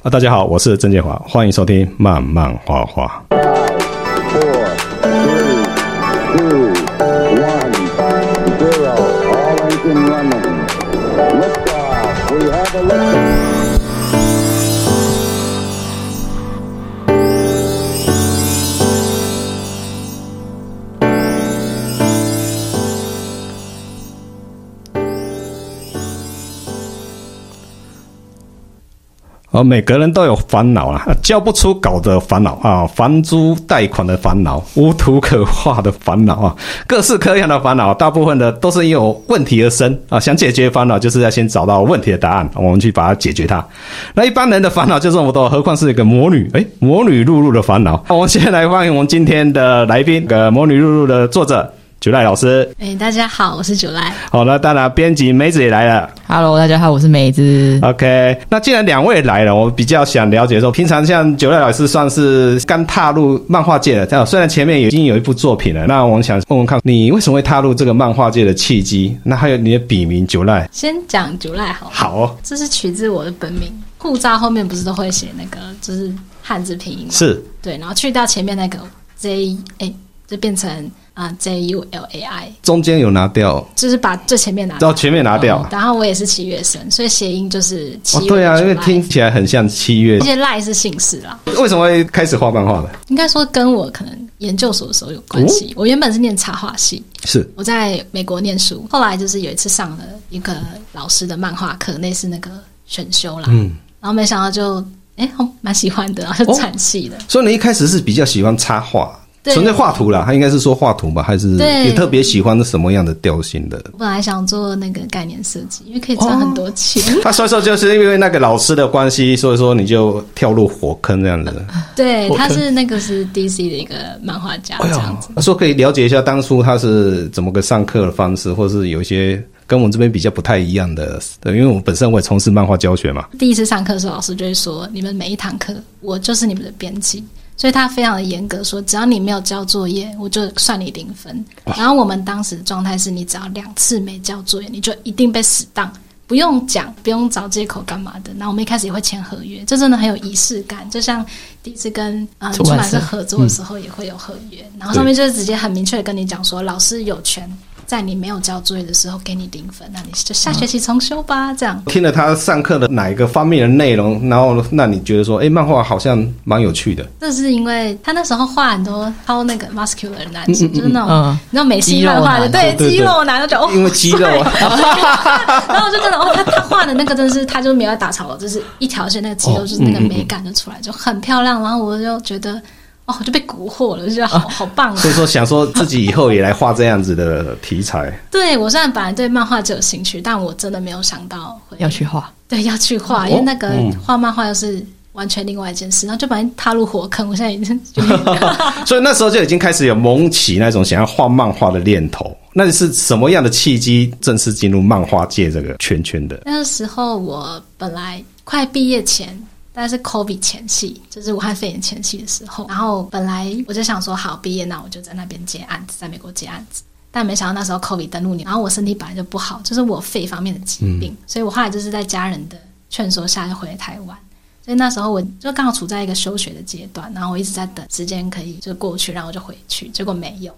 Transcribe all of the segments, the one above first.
啊，大家好，我是郑建华，欢迎收听慢慢画画。每个人都有烦恼啊，交不出稿的烦恼啊，房租贷款的烦恼，无图可画的烦恼啊，各式各样的烦恼，大部分的都是因为问题而生啊。想解决烦恼，就是要先找到问题的答案，我们去把它解决它。那一般人的烦恼就这么多，何况是一个魔女？哎，魔女露露的烦恼。我们先来欢迎我们今天的来宾，个魔女露露的作者。九赖老师，哎、欸，大家好，我是九赖。好，那当然，编辑梅子也来了。Hello，大家好，我是梅子。OK，那既然两位来了，我比较想了解说，平常像九赖老师算是刚踏入漫画界的，这样虽然前面已经有一部作品了，那我们想问问看，你为什么会踏入这个漫画界的契机？那还有你的笔名九赖，先讲九赖好。好哦，这是取自我的本名，护照后面不是都会写那个，就是汉字拼音吗？是，对，然后去掉前面那个 J，哎，就变成。啊，J U L A I，中间有拿掉，就是把最前面拿掉，哦，前面拿掉。然后我也是七月生，所以谐音就是七月。哦，对啊，因为听起来很像七月。而且赖是姓氏啦。为什么会开始画漫画的？应该说跟我可能研究所的时候有关系。哦，我原本是念插画系，是我在美国念书，后来就是有一次上了一个老师的漫画课，那是那个选修啦。嗯，然后没想到就哎，蛮、欸、喜欢的，然后就转系了。哦。所以你一开始是比较喜欢插画。纯粹画图啦，他应该是说画图吧，还是也特别喜欢什么样的调性的？我本来想做那个概念设计，因为可以赚很多钱。他所以说就是因为那个老师的关系，所以说你就跳入火坑这样子。对，他是那个是 DC 的一个漫画家这样子。说可以了解一下当初他是怎么个上课的方式，或是有一些跟我们这边比较不太一样的。对，因为我本身我也从事漫画教学嘛。第一次上课的时候，老师就会说：“你们每一堂课，我就是你们的编辑。”所以他非常的严格，说只要你没有交作业，我就算你零分。然后我们当时的状态是，你只要两次没交作业，你就一定被死当，不用讲，不用找借口干嘛的。那我们一开始也会签合约，这真的很有仪式感，就像第一次跟啊出版社合作的时候也会有合约，嗯、然后上面就是直接很明确的跟你讲说，老师有权。在你没有交作业的时候给你零分，那你就下学期重修吧。这样听了他上课的哪一个方面的内容，然后那你觉得说，哎，漫画好像蛮有趣的。这是因为他那时候画很多超那个 muscular 的男生，就是那种那种美式漫画的，对肌肉男，就哦，因为肌肉啊。然后就真的哦，他他画的那个真的是，他就没有打草稿，就是一条线，那个肌肉就是那个美感就出来，就很漂亮。然后我就觉得。哦，就被蛊惑了，就觉得好好棒啊！所以说，想说自己以后也来画这样子的题材。对，我虽然本来对漫画就有兴趣，但我真的没有想到会要去画。对，要去画，因为那个画漫画又是完全另外一件事，然后就把人踏入火坑。我现在已经，所以那时候就已经开始有萌起那种想要画漫画的念头。那是什么样的契机，正式进入漫画界这个圈圈的？那个时候我本来快毕业前。但是 COVID 前夕，就是武汉肺炎前夕的时候，然后本来我就想说，好毕业，那我就在那边接案子，在美国接案子。但没想到那时候 COVID 登陆你，然后我身体本来就不好，就是我肺方面的疾病，嗯、所以我后来就是在家人的劝说下就回了台湾。所以那时候我就刚好处在一个休学的阶段，然后我一直在等时间可以就过去，然后我就回去，结果没有。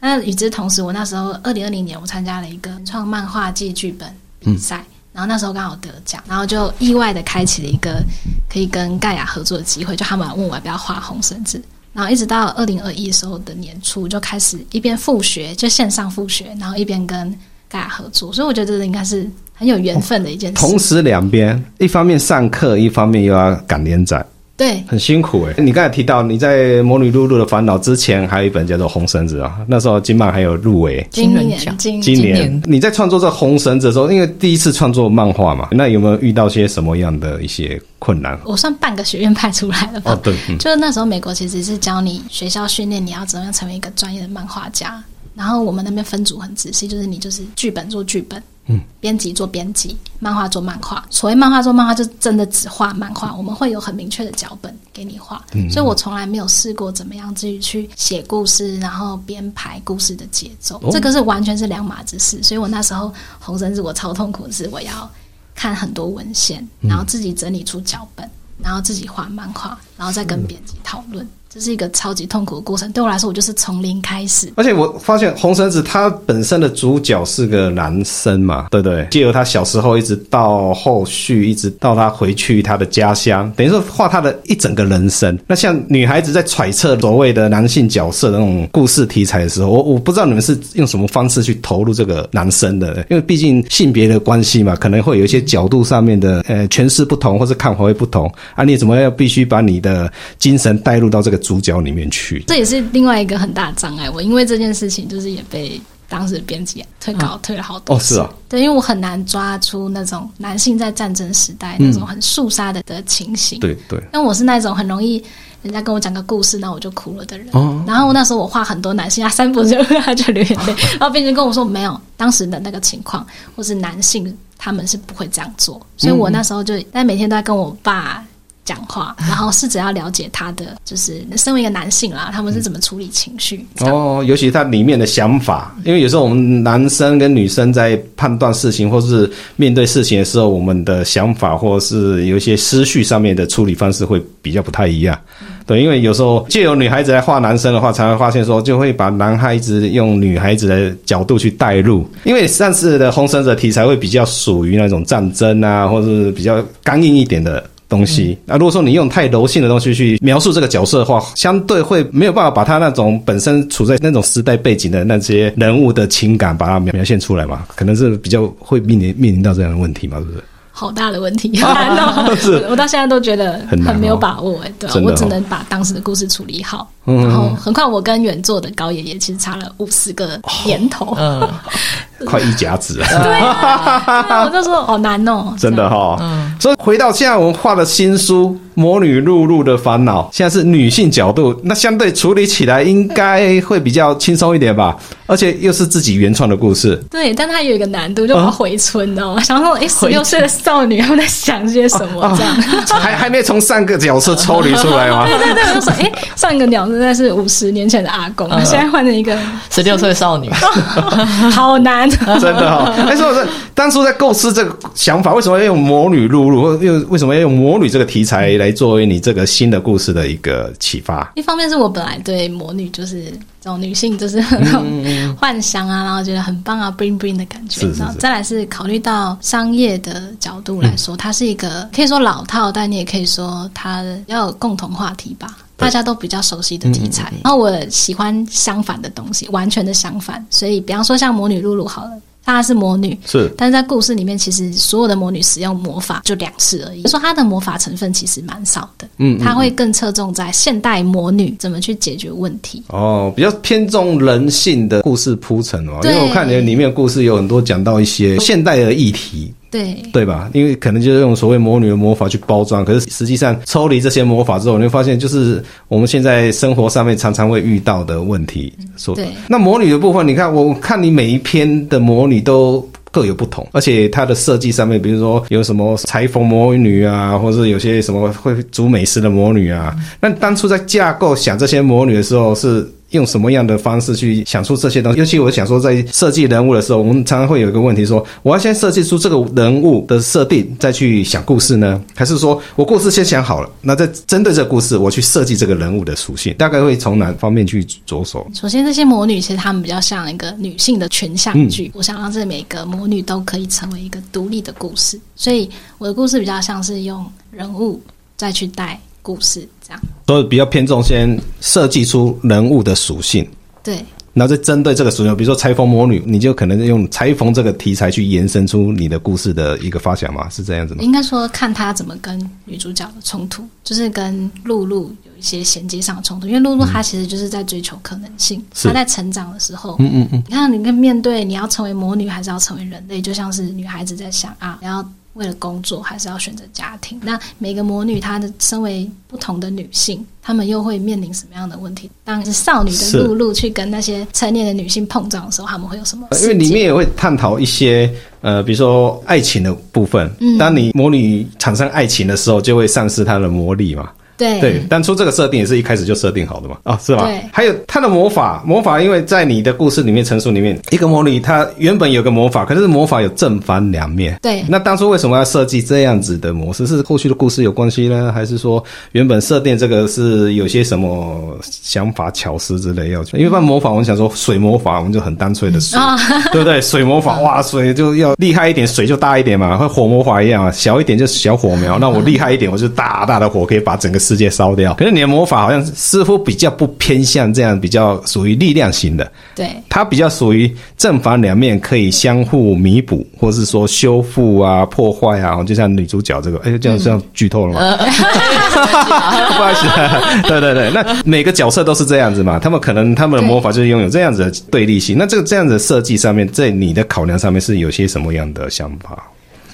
那与之同时，我那时候二零二零年我参加了一个创漫画季剧本比赛。嗯然后那时候刚好得奖，然后就意外的开启了一个可以跟盖亚合作的机会，就他们问我要不要画红绳子，然后一直到二零二一时候的年初就开始一边复学，就线上复学，然后一边跟盖亚合作，所以我觉得这应该是很有缘分的一件事。同时两边，一方面上课，一方面又要赶连载。对，很辛苦哎。你刚才提到你在《魔女露露的烦恼》之前，还有一本叫做《红绳子》啊，那时候金漫还有入围金人奖。今今年你在创作这《红绳子》的时候，因为第一次创作漫画嘛，那有没有遇到些什么样的一些困难？我算半个学院派出来的吧。哦，对，嗯、就是那时候美国其实是教你学校训练你要怎么样成为一个专业的漫画家，然后我们那边分组很仔细，就是你就是剧本做剧本。嗯，编辑做编辑，漫画做漫画。所谓漫画做漫画，就真的只画漫画。我们会有很明确的脚本给你画，嗯、所以我从来没有试过怎么样自己去写故事，然后编排故事的节奏。哦、这个是完全是两码子事。所以我那时候红绳子我超痛苦的是，我要看很多文献，然后自己整理出脚本。然后自己画漫画，然后再跟编辑讨论。这是一个超级痛苦的过程，对我来说，我就是从零开始。而且我发现红绳子它本身的主角是个男生嘛，对不对？借由他小时候一直到后续，一直到他回去他的家乡，等于说画他的一整个人生。那像女孩子在揣测所谓的男性角色的那种故事题材的时候，我我不知道你们是用什么方式去投入这个男生的，因为毕竟性别的关系嘛，可能会有一些角度上面的呃诠释不同，或是看法会不同啊。你怎么要必须把你的精神带入到这个？主角里面去，这也是另外一个很大的障碍。我因为这件事情，就是也被当时编辑退稿，啊、退了好多次。哦，是啊，对，因为我很难抓出那种男性在战争时代那种很肃杀的的情形。对对，因为我是那种很容易人家跟我讲个故事，那我就哭了的人。哦，然后那时候我画很多男性啊，三步就 他就流眼泪，然后编辑跟我说没有，当时的那个情况，或是男性他们是不会这样做，所以我那时候就但每天都在跟我爸。讲话，然后试着要了解他的，就是身为一个男性啦，他们是怎么处理情绪哦，尤其他里面的想法，因为有时候我们男生跟女生在判断事情或是面对事情的时候，我们的想法或是有一些思绪上面的处理方式会比较不太一样。嗯、对，因为有时候借由女孩子来画男生的话，才会发现说，就会把男孩子用女孩子的角度去带入，因为上次的红绳子题材会比较属于那种战争啊，或者是比较刚硬一点的。东西，那如果说你用太柔性的东西去描述这个角色的话，相对会没有办法把他那种本身处在那种时代背景的那些人物的情感把它描现出来嘛，可能是比较会面临面临到这样的问题嘛，是不是？好大的问题，难 道是。我到现在都觉得很没有把握哎，对啊，我只能把当时的故事处理好。然后，何况我跟原作的高爷爷其实差了五十个年头，嗯，快一甲子啊！对啊，我就说好难哦，真的哈。嗯，所以回到现在我们画的新书《魔女露露的烦恼》，现在是女性角度，那相对处理起来应该会比较轻松一点吧？而且又是自己原创的故事。对，但它有一个难度，就我要回村哦。想说，哎，十六岁的少女他们在想些什么？这样还还没从上个角色抽离出来吗？对对对，我就说，哎，上一个鸟。实在是五十年前的阿公，嗯、现在换成一个十六岁少女，好难，真的哈、哦。哎，说是当初在构思这个想法，为什么要用魔女露露，又为什么要用魔女这个题材来作为你这个新的故事的一个启发？一方面是我本来对魔女就是这种女性，就是很 有幻想啊，嗯、然后觉得很棒啊，bling bling 的感觉。是是是，然后再来是考虑到商业的角度来说，嗯、它是一个可以说老套，但你也可以说它要有共同话题吧。大家都比较熟悉的题材，然后我喜欢相反的东西，完全的相反。所以，比方说像魔女露露好了，她是魔女，是，但是在故事里面，其实所有的魔女使用魔法就两次而已。就说她的魔法成分其实蛮少的，嗯，她会更侧重在现代魔女怎么去解决问题。哦，比较偏重人性的故事铺陈哦，因为我看你里面的故事有很多讲到一些现代的议题。对对吧？因为可能就是用所谓魔女的魔法去包装，可是实际上抽离这些魔法之后，你会发现就是我们现在生活上面常常会遇到的问题。说对，那魔女的部分，你看，我看你每一篇的魔女都各有不同，而且它的设计上面，比如说有什么裁缝魔女啊，或者是有些什么会煮美食的魔女啊。那当初在架构想这些魔女的时候是。用什么样的方式去想出这些东西？尤其我想说，在设计人物的时候，我们常常会有一个问题：说我要先设计出这个人物的设定，再去想故事呢？还是说我故事先想好了，那再针对这个故事，我去设计这个人物的属性？大概会从哪方面去着手？首先，这些魔女其实她们比较像一个女性的群像剧，嗯、我想让这每个魔女都可以成为一个独立的故事，所以我的故事比较像是用人物再去带。故事这样，所以比较偏重先设计出人物的属性，对，然后再针对这个属性，比如说裁缝魔女，你就可能用裁缝这个题材去延伸出你的故事的一个发想嘛，是这样子吗？应该说看他怎么跟女主角的冲突，就是跟露露有一些衔接上的冲突，因为露露她其实就是在追求可能性，她、嗯、在成长的时候，嗯嗯嗯，你看你跟面对你要成为魔女还是要成为人类，就像是女孩子在想啊，然后。为了工作，还是要选择家庭？那每个魔女，她的身为不同的女性，她们又会面临什么样的问题？当是少女的露露去跟那些成年的女性碰撞的时候，她们会有什么？因为里面也会探讨一些呃，比如说爱情的部分。嗯，当你魔女产生爱情的时候，就会丧失她的魔力嘛。对对，当初这个设定也是一开始就设定好的嘛？啊、哦，是吧？对。还有他的魔法，魔法，因为在你的故事里面陈述里面，一个魔女她原本有个魔法，可是魔法有正反两面。对。那当初为什么要设计这样子的模式？是后续的故事有关系呢，还是说原本设定这个是有些什么想法、巧思之类要求？因为一般魔法，我们想说水魔法，我们就很单纯的水，嗯、对不对？水魔法，哇，水就要厉害一点，水就大一点嘛，和火魔法一样啊，小一点就是小火苗。那我厉害一点，我就大大的火可以把整个世界烧掉。可是你的魔法好像似乎比较不偏向这样，比较属于力量型的。对，它比较属于正反两面可以相互弥补，或是说修复啊、破坏啊。就像女主角这个，哎，这样这样剧透了吗？嗯、不好意思，对对对，那每个角色都是这样子嘛？他们可能他们的魔法就是拥有这样子的对立性。那这个这样子的设计上面，在你的考量上面是有些什么样的想法？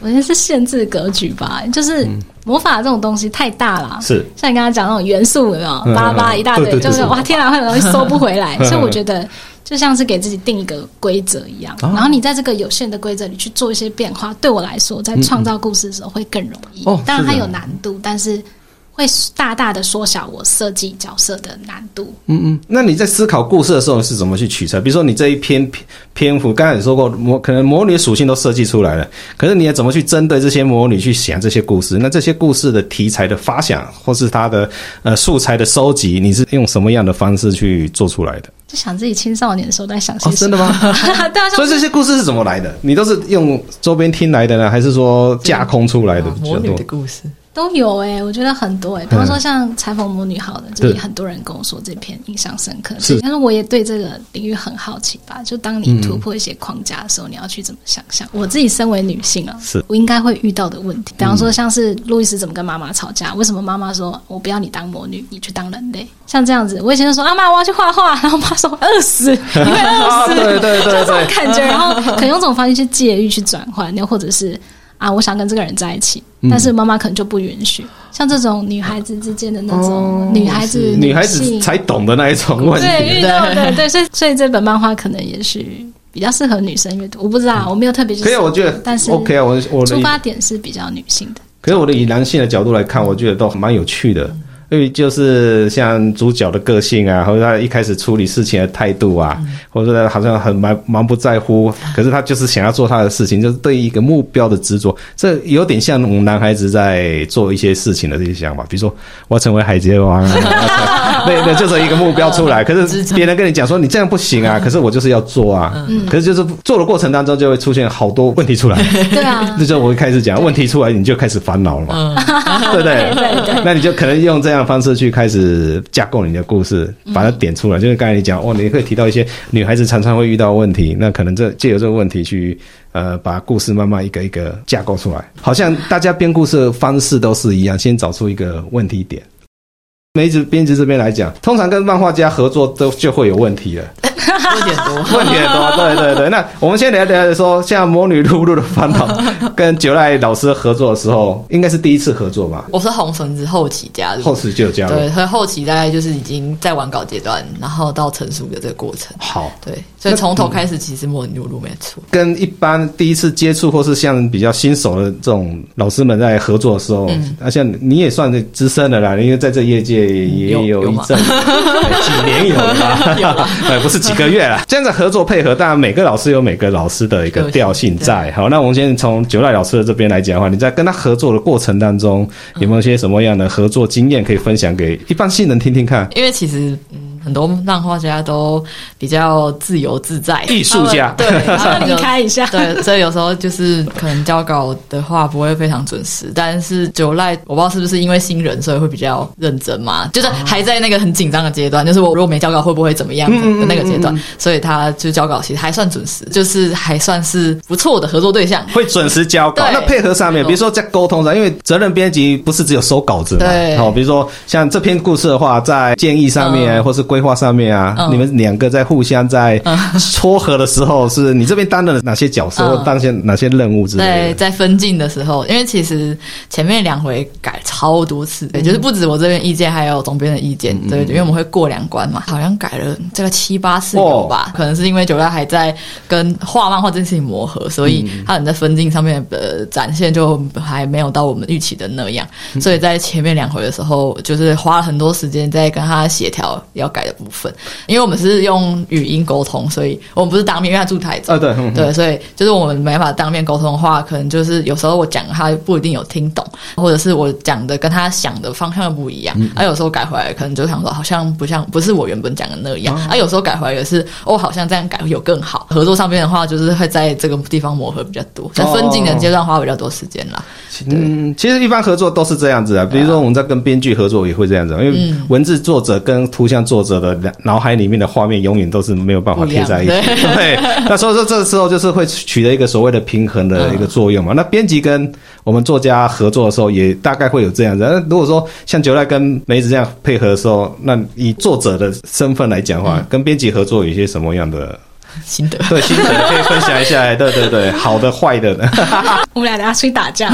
我觉得是限制格局吧，就是魔法这种东西太大了，是像你刚刚讲那种元素有没有？巴拉巴拉一大堆，就是哇，天哪，很容易收不回来。所以我觉得就像是给自己定一个规则一样，然后你在这个有限的规则里去做一些变化，对我来说，在创造故事的时候会更容易。当然它有难度，但是。会大大的缩小我设计角色的难度。嗯嗯，那你在思考故事的时候是怎么去取材？比如说你这一篇篇幅，刚才你说过魔，可能魔女属性都设计出来了，可是你要怎么去针对这些魔女去想这些故事？那这些故事的题材的发想，或是它的呃素材的收集，你是用什么样的方式去做出来的？就想自己青少年的时候在想些什么？哦，真的吗？对啊。所以这些故事是怎么来的？你都是用周边听来的呢，还是说架空出来的？魔女的故事。都有哎、欸，我觉得很多哎、欸，比方说像裁缝魔女，好的，就是很多人跟我说这篇印象深刻，是，但是我也对这个领域很好奇吧。就当你突破一些框架的时候，你要去怎么想象？我自己身为女性啊，是我应该会遇到的问题。比方说，像是路易斯怎么跟妈妈吵架？为什么妈妈说我不要你当魔女，你去当人类？像这样子，我以前就说啊妈，我要去画画，然后妈说饿死，你会饿死，对对对，就，这种感觉，然后可能用这种方式去借喻去转换，又或者是。啊，我想跟这个人在一起，但是妈妈可能就不允许。嗯、像这种女孩子之间的那种女孩子、哦、女孩子才懂的那一种问题，对，遇到的 对，所以所以这本漫画可能也是比较适合女生阅读。我不知道，我没有特别去。可以，我觉得，但是 OK 啊，我我出发点是比较女性的。可是我的以男性的角度来看，我觉得都蛮有趣的。因为就是像主角的个性啊，或者他一开始处理事情的态度啊，嗯、或者好像很蛮蛮不在乎，可是他就是想要做他的事情，就是对一个目标的执着，这有点像我们男孩子在做一些事情的这些想法，比如说我要成为海贼王啊，对对就是一个目标出来，可是别人跟你讲说你这样不行啊，可是我就是要做啊，嗯、可是就是做的过程当中就会出现好多问题出来，对啊，这就我一开始讲问题出来，你就开始烦恼了嘛，对不对？对对，那你就可能用这样。方式去开始架构你的故事，把它点出来。嗯、就是刚才你讲哦，你会提到一些女孩子常常会遇到问题，那可能这借由这个问题去呃，把故事慢慢一个一个架构出来。好像大家编故事的方式都是一样，先找出一个问题点。梅子编辑这边来讲，通常跟漫画家合作都就会有问题了。问题多，问题很多，对对对。那我们先聊聊说，像魔女露露的烦恼，跟九濑老师合作的时候，应该是第一次合作吧？我是红绳子后期加入，后期就加入，对，所以后期大概就是已经在完稿阶段，然后到成熟的这个过程。好，对，所以从头开始，其实魔女露露没错。跟一般第一次接触或是像比较新手的这种老师们在合作的时候，嗯，啊，像你也算是资深的啦，因为在这业界也有一阵几年有了吧？哎，不是几个月。这样子合作配合，当然每个老师有每个老师的一个调性在。好，那我们先从九赖老师的这边来讲的话，你在跟他合作的过程当中，有没有些什么样的合作经验可以分享给一般新人听听看？因为其实，嗯。很多漫画家都比较自由自在，艺术家。对，然后离开一下，对，所以有时候就是可能交稿的话不会非常准时。但是九赖，我不知道是不是因为新人，所以会比较认真嘛，就是还在那个很紧张的阶段，就是我如果没交稿会不会怎么样的那个阶段，所以他就交稿其实还算准时，就是还算是不错的合作对象，会准时交稿。那配合上面，比如说在沟通上，因为责任编辑不是只有收稿子嘛，对，好，比如说像这篇故事的话，在建议上面或是。规划上面啊，嗯、你们两个在互相在撮合的时候，是你这边担任了哪些角色，嗯、或当些哪些任务之类的？对，在分镜的时候，因为其实前面两回改超多次，对，就是不止我这边意见，还有总编的意见，对，因为我们会过两关嘛，好像改了这个七八次有吧？哦、可能是因为九赖还在跟画漫画这件事情磨合，所以他们在分镜上面的展现就还没有到我们预期的那样，所以在前面两回的时候，就是花了很多时间在跟他协调要改的部分，因为我们是用语音沟通，所以我们不是当面，因为他住台中，啊、对，对，所以就是我们没办法当面沟通的话，可能就是有时候我讲他不一定有听懂，或者是我讲的跟他想的方向不一样，嗯、啊，有时候改回来可能就想说好像不像，不是我原本讲的那样，啊，有时候改回来也是哦，好像这样改会有更好。合作上面的话，就是会在这个地方磨合比较多，在分镜的阶段花比较多时间啦。嗯，其实一般合作都是这样子啊，比如说我们在跟编剧合作也会这样子，因为文字作者跟图像作者的脑海里面的画面永远都是没有办法贴在一起。对，对，那所以说这个时候就是会取得一个所谓的平衡的一个作用嘛。那编辑跟我们作家合作的时候，也大概会有这样子。那如果说像九赖跟梅子这样配合的时候，那以作者的身份来讲的话，跟编辑合作有一些什么样的？心得对心得可以分享一下，对对对，好的坏的呢。我们俩等下出去打架，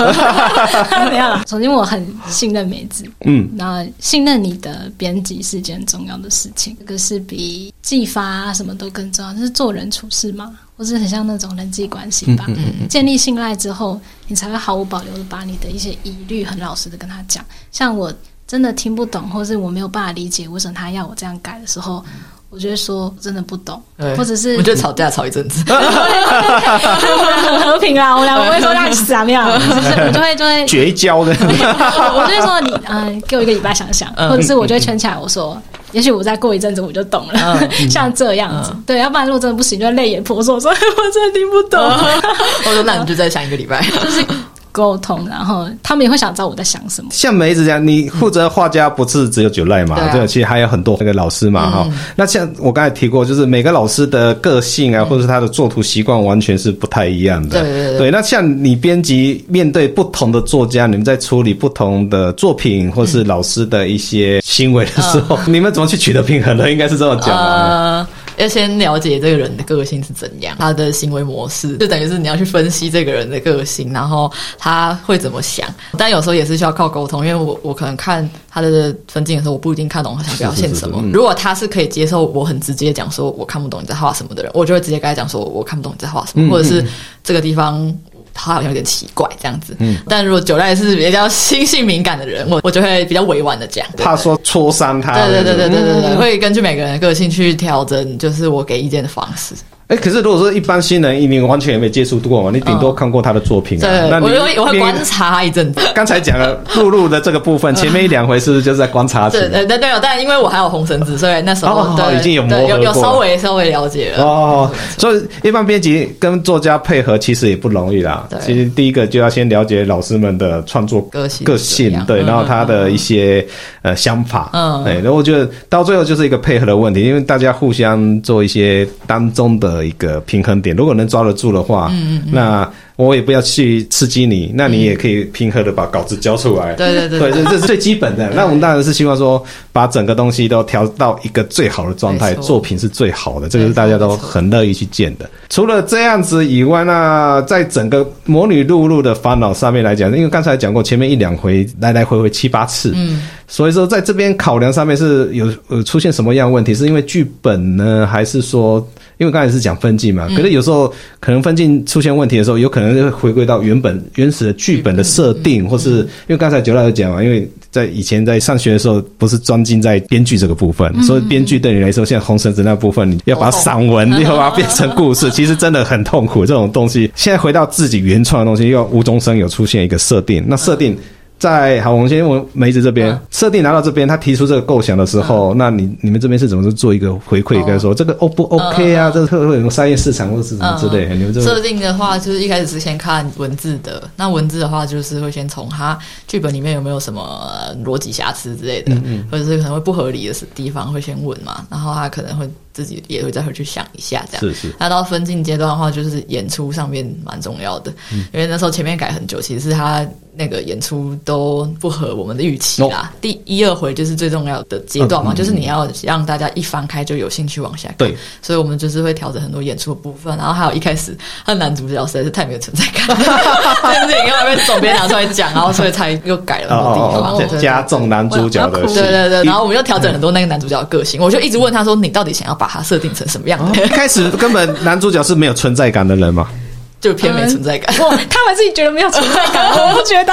没有了。首先我很信任梅子，嗯，那信任你的编辑是件很重要的事情，这个是比寄发什么都更重要。就是做人处事嘛，或是很像那种人际关系吧。嗯嗯嗯、建立信赖之后，你才会毫无保留的把你的一些疑虑很老实的跟他讲。像我真的听不懂，或是我没有办法理解为什么他要我这样改的时候。我觉得说真的不懂，或者是我觉得吵架吵一阵子，很和平啊，我们俩不会说让你死啊没有，就 是我就会就会。绝交的。我就会说你嗯，给我一个礼拜想想，或者是我就会圈起来，我说也许我再过一阵子我就懂了，像这样子，对，要不然如果真的不行，就泪眼婆娑说，我真的听不懂。我说那你就再想一个礼拜，就是。沟通，然后他们也会想知道我在想什么。像梅子这样，你负责画家不是只有九赖嘛？嗯、对，其实还有很多那个老师嘛，哈、嗯。那像我刚才提过，就是每个老师的个性啊，嗯、或者是他的作图习惯，完全是不太一样的。对对对。对，那像你编辑面对不同的作家，你们在处理不同的作品，或是老师的一些行为的时候，嗯、你们怎么去取得平衡呢？应该是这么讲吧。呃要先了解这个人的个性是怎样，他的行为模式，就等于是你要去分析这个人的个性，然后他会怎么想。但有时候也是需要靠沟通，因为我我可能看他的分镜的时候，我不一定看懂他想表现什么。如果他是可以接受我很直接讲说我看不懂你在画什么的人，我就会直接跟他讲说我看不懂你在画什么，或者是这个地方。他好像有点奇怪这样子，嗯，但如果九代是比较心性敏感的人，我我就会比较委婉的讲，怕说戳伤他，对对对对对对对，会根据每个人的个性去调整，就是我给意见的方式。哎，可是如果说一般新人，你完全也没接触过嘛？你顶多看过他的作品啊。对，我会我会观察一阵子。刚才讲了露露的这个部分，前面一两回是不是就是在观察？对对对，但因为我还有红绳子，所以那时候已经有磨合有有稍微稍微了解了。哦，所以一般编辑跟作家配合其实也不容易啦。其实第一个就要先了解老师们的创作个性个性，对，然后他的一些呃想法，嗯，对，然后我觉得到最后就是一个配合的问题，因为大家互相做一些当中的一个平衡。点，如果能抓得住的话，嗯嗯，那我也不要去刺激你，那你也可以平和的把稿子交出来。对对对，对，这是最基本的。那我们当然是希望说，把整个东西都调到一个最好的状态，作品是最好的，这个是大家都很乐意去见的。除了这样子以外，那在整个魔女露露的烦恼上面来讲，因为刚才讲过前面一两回来来回回七八次，嗯，所以说在这边考量上面是有呃出现什么样的问题？是因为剧本呢，还是说？因为刚才是讲分镜嘛，可是有时候可能分镜出现问题的时候，有可能会回归到原本原始的剧本的设定，或是因为刚才九老师讲嘛，因为在以前在上学的时候，不是专精在编剧这个部分，所以编剧对你来说，像红绳子那部分，你要把散文，你要把它变成故事，其实真的很痛苦。这种东西，现在回到自己原创的东西，又无中生有出现一个设定，那设定。在好，我们先问梅子这边设定拿到这边，他提出这个构想的时候，那你你们这边是怎么做一个回馈？跟他说这个 O 不 OK 啊？这个会有什么商业市场或者是什么之类？你们这设定的话，就是一开始是先看文字的。那文字的话，就是会先从他剧本里面有没有什么逻辑瑕疵之类的，或者是可能会不合理的地方会先问嘛。然后他可能会。自己也会再回去想一下这样。是是。那到分镜阶段的话，就是演出上面蛮重要的，嗯、因为那时候前面改很久，其实是他那个演出都不合我们的预期啦。哦、第一二回就是最重要的阶段嘛，嗯、就是你要让大家一翻开就有兴趣往下看。对，所以我们就是会调整很多演出的部分，然后还有一开始他的男主角实在是太没有存在感，这件事情因为被总编拿出来讲，然后所以才又改了很多地方，哦、加重男主角的。对对对，然后我们又调整很多那个男主角的个性，我就一直问他说：“你到底想要把他设定成什么样的？”一开始根本男主角是没有存在感的人嘛？就偏没存在感，嗯、他们自己觉得没有存在感，我不觉得。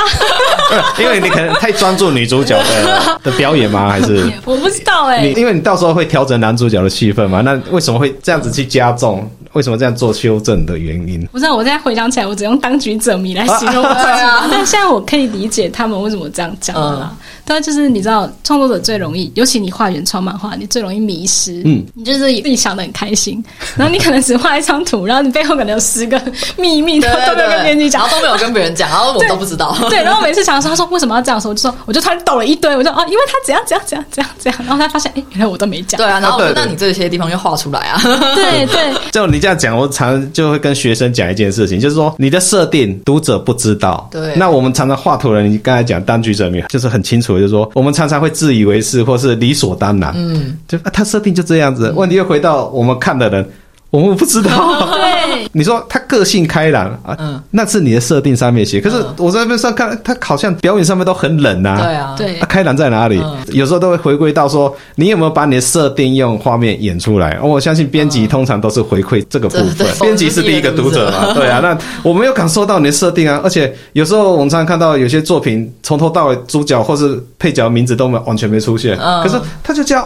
因为你可能太专注女主角的的表演吗？还是我不知道哎、欸。因为你到时候会调整男主角的戏份嘛？那为什么会这样子去加重？为什么这样做修正的原因？不是，我现在回想起来，我只用当局者迷来形容我自己。啊、但现在我可以理解他们为什么这样讲了啦。但、嗯、就是你知道，创作者最容易，尤其你画原创漫画，你最容易迷失。嗯，你就是自己想的很开心，然后你可能只画一张图，然后你背后可能有十个。秘密都都没有跟编辑讲，然后都没有跟别人讲，然后我都不知道。对，然后每次讲的时候，他说为什么要这样说，我就说我就突然抖了一堆，我就哦，因为他怎样怎样怎样怎样怎样，然后他发现哎，原来我都没讲。对啊，然后那你这些地方要画出来啊。对 对，就你这样讲，我常就会跟学生讲一件事情，就是说你的设定读者不知道。对。那我们常常画图人，你刚才讲当局者迷，就是很清楚，就是说我们常常会自以为是，或是理所当然。嗯。就啊他设定就这样子，问题又回到我们看的人。我们不知道，对，你说他个性开朗啊，嗯，那是你的设定上面写。可是我在那边上看，他好像表演上面都很冷呐。对啊，对，他开朗在哪里？有时候都会回归到说，你有没有把你的设定用画面演出来？我相信编辑通常都是回馈这个部分，编辑是第一个读者嘛。对啊，那我没有感受到你的设定啊，而且有时候我们常常看到有些作品从头到尾主角或是配角名字都没完全没出现，可是他就叫。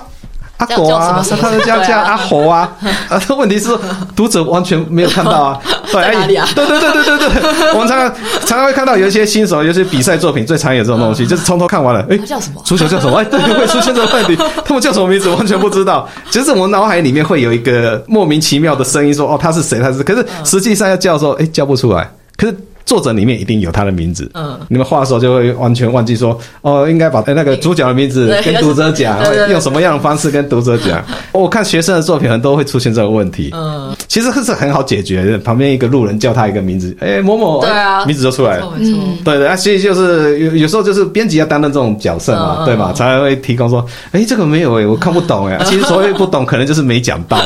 阿狗啊，他的家叫阿猴啊，啊，问题是读者完全没有看到啊，对，哪里啊？对对对对对对，我们常常常常会看到有一些新手，有些比赛作品最常有这种东西，就是从头看完了，哎，叫什么？足球叫什么？哎，对，会出现这个问题，他们叫什么名字完全不知道。其实我们脑海里面会有一个莫名其妙的声音说，哦，他是谁？他是，可是实际上要叫的时候，哎，叫不出来。可是。作者里面一定有他的名字，嗯，你们画的时候就会完全忘记说，哦，应该把那个主角的名字跟读者讲，用什么样的方式跟读者讲。我看学生的作品很多会出现这个问题，嗯，其实是很好解决的，旁边一个路人叫他一个名字，哎，某某，对啊，名字就出来了，没错，对对，啊，所以就是有有时候就是编辑要担任这种角色嘛，对吧？才会提供说，哎，这个没有哎，我看不懂哎，其实所谓不懂，可能就是没讲到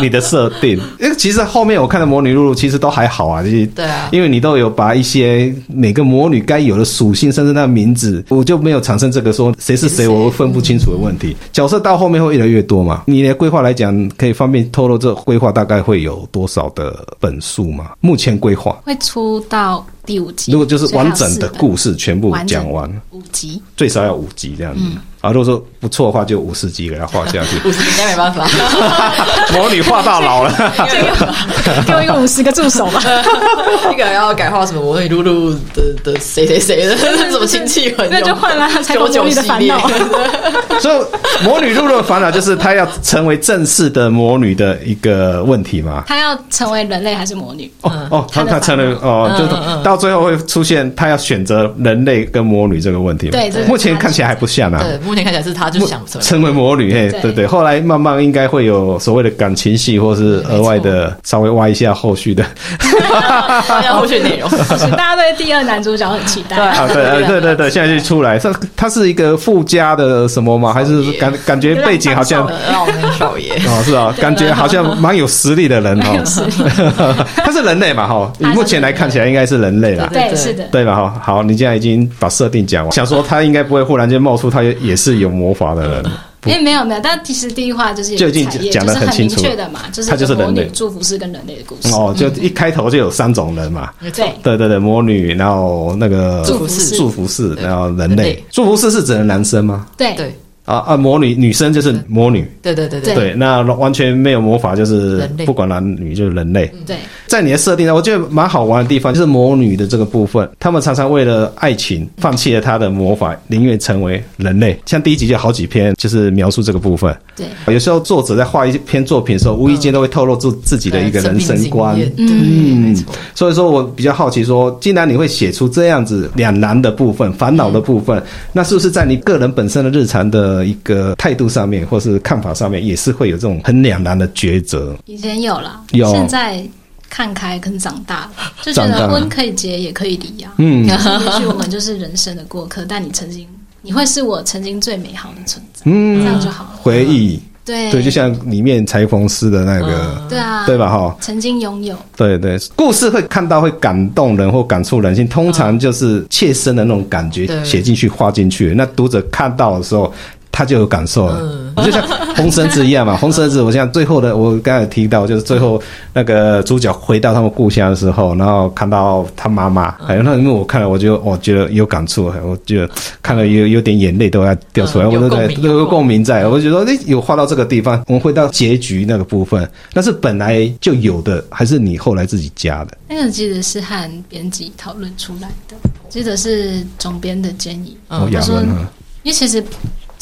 你的设定，因为其实后面我看的魔女露露其实都还好啊，就是对啊，因为你都有把。一些每个魔女该有的属性，甚至那个名字，我就没有产生这个说谁是谁，我会分不清楚的问题。角色到后面会越来越多嘛？你的规划来讲，可以方便透露这规划大概会有多少的本数吗？目前规划会出到第五集，如果就是完整的故事全部讲完，五集最少要五集这样子。嗯啊，如果说不错的话，就五十级给他画下去。五十级应该没办法，魔女画到老了，给我一个五十个助手吧。一个要改画什么魔女露露的的谁谁谁的，什么亲戚朋友，那就换了才魔女的烦恼。所以魔女露露的烦恼就是她要成为正式的魔女的一个问题嘛？她要成为人类还是魔女？哦哦，她她成了哦，就到最后会出现她要选择人类跟魔女这个问题。对，目前看起来还不像啊。目前看起来是他就想成为魔女，嘿，对对。后来慢慢应该会有所谓的感情戏，或是额外的稍微挖一下后续的，挖一下 后续内容。大家对第二男主角很期待啊！对对对对，现在就出来，他他是一个附加的什么吗？还是感感觉背景好像浪漫少爷 哦，是啊，感觉好像蛮有实力的人哦。他是人类嘛？哈，以目前来看起来应该是人类了。对，是的，对吧？哈，好，你现在已经把设定讲完，想说他应该不会忽然间冒出，他也也。是有魔法的人，哎，没有没有，但其实第一话就是就已经讲的很清楚。的嘛，就是他就是魔女祝福式跟人类的故事。哦，就一开头就有三种人嘛，对。对对对，魔女，然后那个祝福师，祝福式，然后人类，祝福式是指的男生吗？对。对。啊啊！魔女女生就是魔女，对对对对，对，那完全没有魔法，就是不管男女就是人类。对，在你的设定上，我觉得蛮好玩的地方就是魔女的这个部分，他们常常为了爱情放弃了他的魔法，宁愿成为人类。像第一集就好几篇就是描述这个部分。对，有时候作者在画一篇作品的时候，无意间都会透露出自己的一个人生观。嗯，所以说我比较好奇说，既然你会写出这样子两难的部分、烦恼的部分，那是不是在你个人本身的日常的的一个态度上面，或是看法上面，也是会有这种很两难的抉择。以前有了，有现在看开跟长大了，就觉得婚可以结也可以离啊。嗯，也许我们就是人生的过客，但你曾经你会是我曾经最美好的存在，嗯，这样就好了。回忆。对对，就像里面裁缝师的那个，嗯、对啊，对吧？哈，曾经拥有，对对，故事会看到会感动人或感触人心，通常就是切身的那种感觉写进去画进去，那读者看到的时候。他就有感受了，嗯、就像红绳子一样嘛。红绳子，我像最后的，我刚才提到，就是最后那个主角回到他们故乡的时候，然后看到他妈妈，还有那因为我看了，我就我觉得有感触，我觉得看了有有点眼泪都要掉出来，嗯、我都在都有共鸣在。我觉得哎，有画到这个地方，我们回到结局那个部分，那是本来就有的，还是你后来自己加的？那个记得是和编辑讨论出来的，记得是总编的建议。嗯，他说，嗯、因为其实。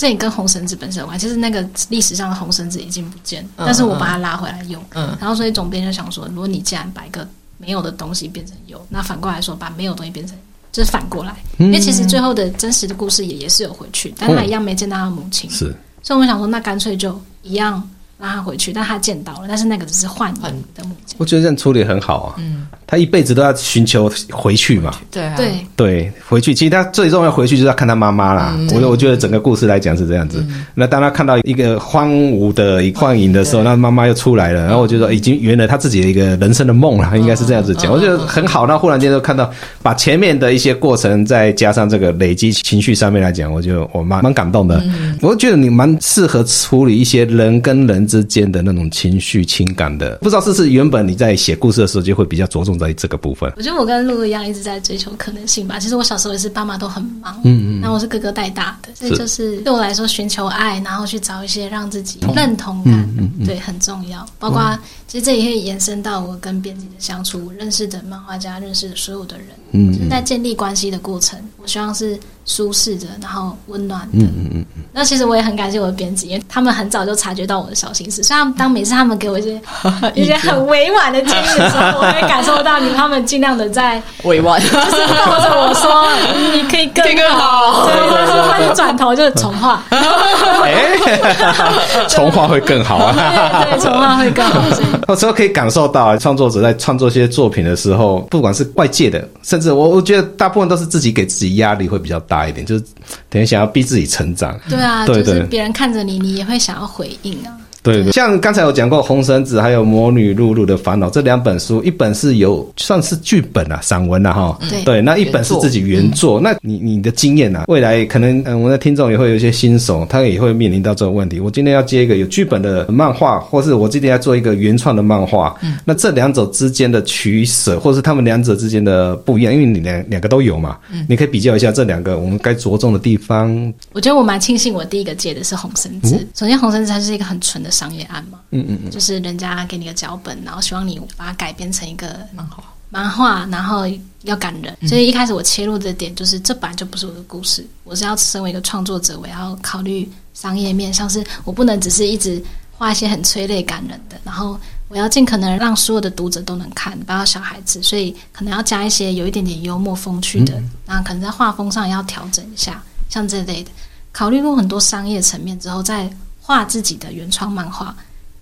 这也跟红绳子本身有关，其实那个历史上的红绳子已经不见，但是我把它拉回来用。嗯，然后所以总编就想说，如果你既然把一个没有的东西变成有，那反过来说，把没有东西变成，就是反过来。嗯、因为其实最后的真实的故事也爷爷是有回去，但他一样没见到他的母亲。是，所以我们想说，那干脆就一样让他回去，但他见到了，但是那个只是幻影的母亲。我觉得这样处理很好啊。嗯。他一辈子都要寻求回去嘛？对啊，对对，回去。其实他最重要回去就是要看他妈妈啦。我我觉得整个故事来讲是这样子。那当他看到一个荒芜的一幻影的时候，那妈妈又出来了，然后我觉得已经圆了他自己的一个人生的梦了，应该是这样子讲。我觉得很好。那忽然间就看到把前面的一些过程再加上这个累积情绪上面来讲，我觉得我蛮蛮感动的。我觉得你蛮适合处理一些人跟人之间的那种情绪情感的。不知道是不是原本你在写故事的时候就会比较着重。在这个部分，我觉得我跟露露一样，一直在追求可能性吧。其实我小时候也是，爸妈都很忙，嗯嗯，然后我是哥哥带大的，所以就是对我来说，寻求爱，然后去找一些让自己认同感，嗯嗯，对，很重要。包括其实这也可以延伸到我跟编辑的相处，我认识的漫画家，认识的所有的人，嗯，就是在建立关系的过程，我希望是舒适的，然后温暖的，嗯嗯嗯。那其实我也很感谢我的编辑，因为他们很早就察觉到我的小心思，虽然当每次他们给我一些 一些很委婉的建议的时候，我会感受到。你他们尽量的在委婉，就是抱着我说，你可以更好，对，或者说他就转头就是重画，重画会更好啊，对，重画会更好。有时候可以感受到创作者在创作一些作品的时候，不管是外界的，甚至我我觉得大部分都是自己给自己压力会比较大一点，就是等于想要逼自己成长。对啊，对对，别人看着你，你也会想要回应啊。对对，像刚才我讲过《红绳子》还有《魔女露露的烦恼》这两本书，一本是有算是剧本啊，散文啊，哈，对。对，那一本是自己原作。嗯、那你你的经验啊，未来可能嗯，我们的听众也会有一些新手，他也会面临到这个问题。我今天要接一个有剧本的漫画，或是我今天要做一个原创的漫画，嗯，那这两者之间的取舍，或是他们两者之间的不一样，因为你两两个都有嘛，嗯，你可以比较一下这两个我们该着重的地方。我觉得我蛮庆幸，我第一个接的是《红绳子》。首先，《红绳子》它是一个很纯的商业案嘛。嗯嗯嗯，就是人家给你个脚本，然后希望你把它改编成一个漫画，漫画，然后要感人。所以一开始我切入的点就是，这本来就不是我的故事，我是要身为一个创作者，我要考虑商业面，像是我不能只是一直画一些很催泪感人的，然后我要尽可能让所有的读者都能看，包括小孩子，所以可能要加一些有一点点幽默风趣的，然后可能在画风上要调整一下，像这类的。考虑过很多商业层面之后，再画自己的原创漫画。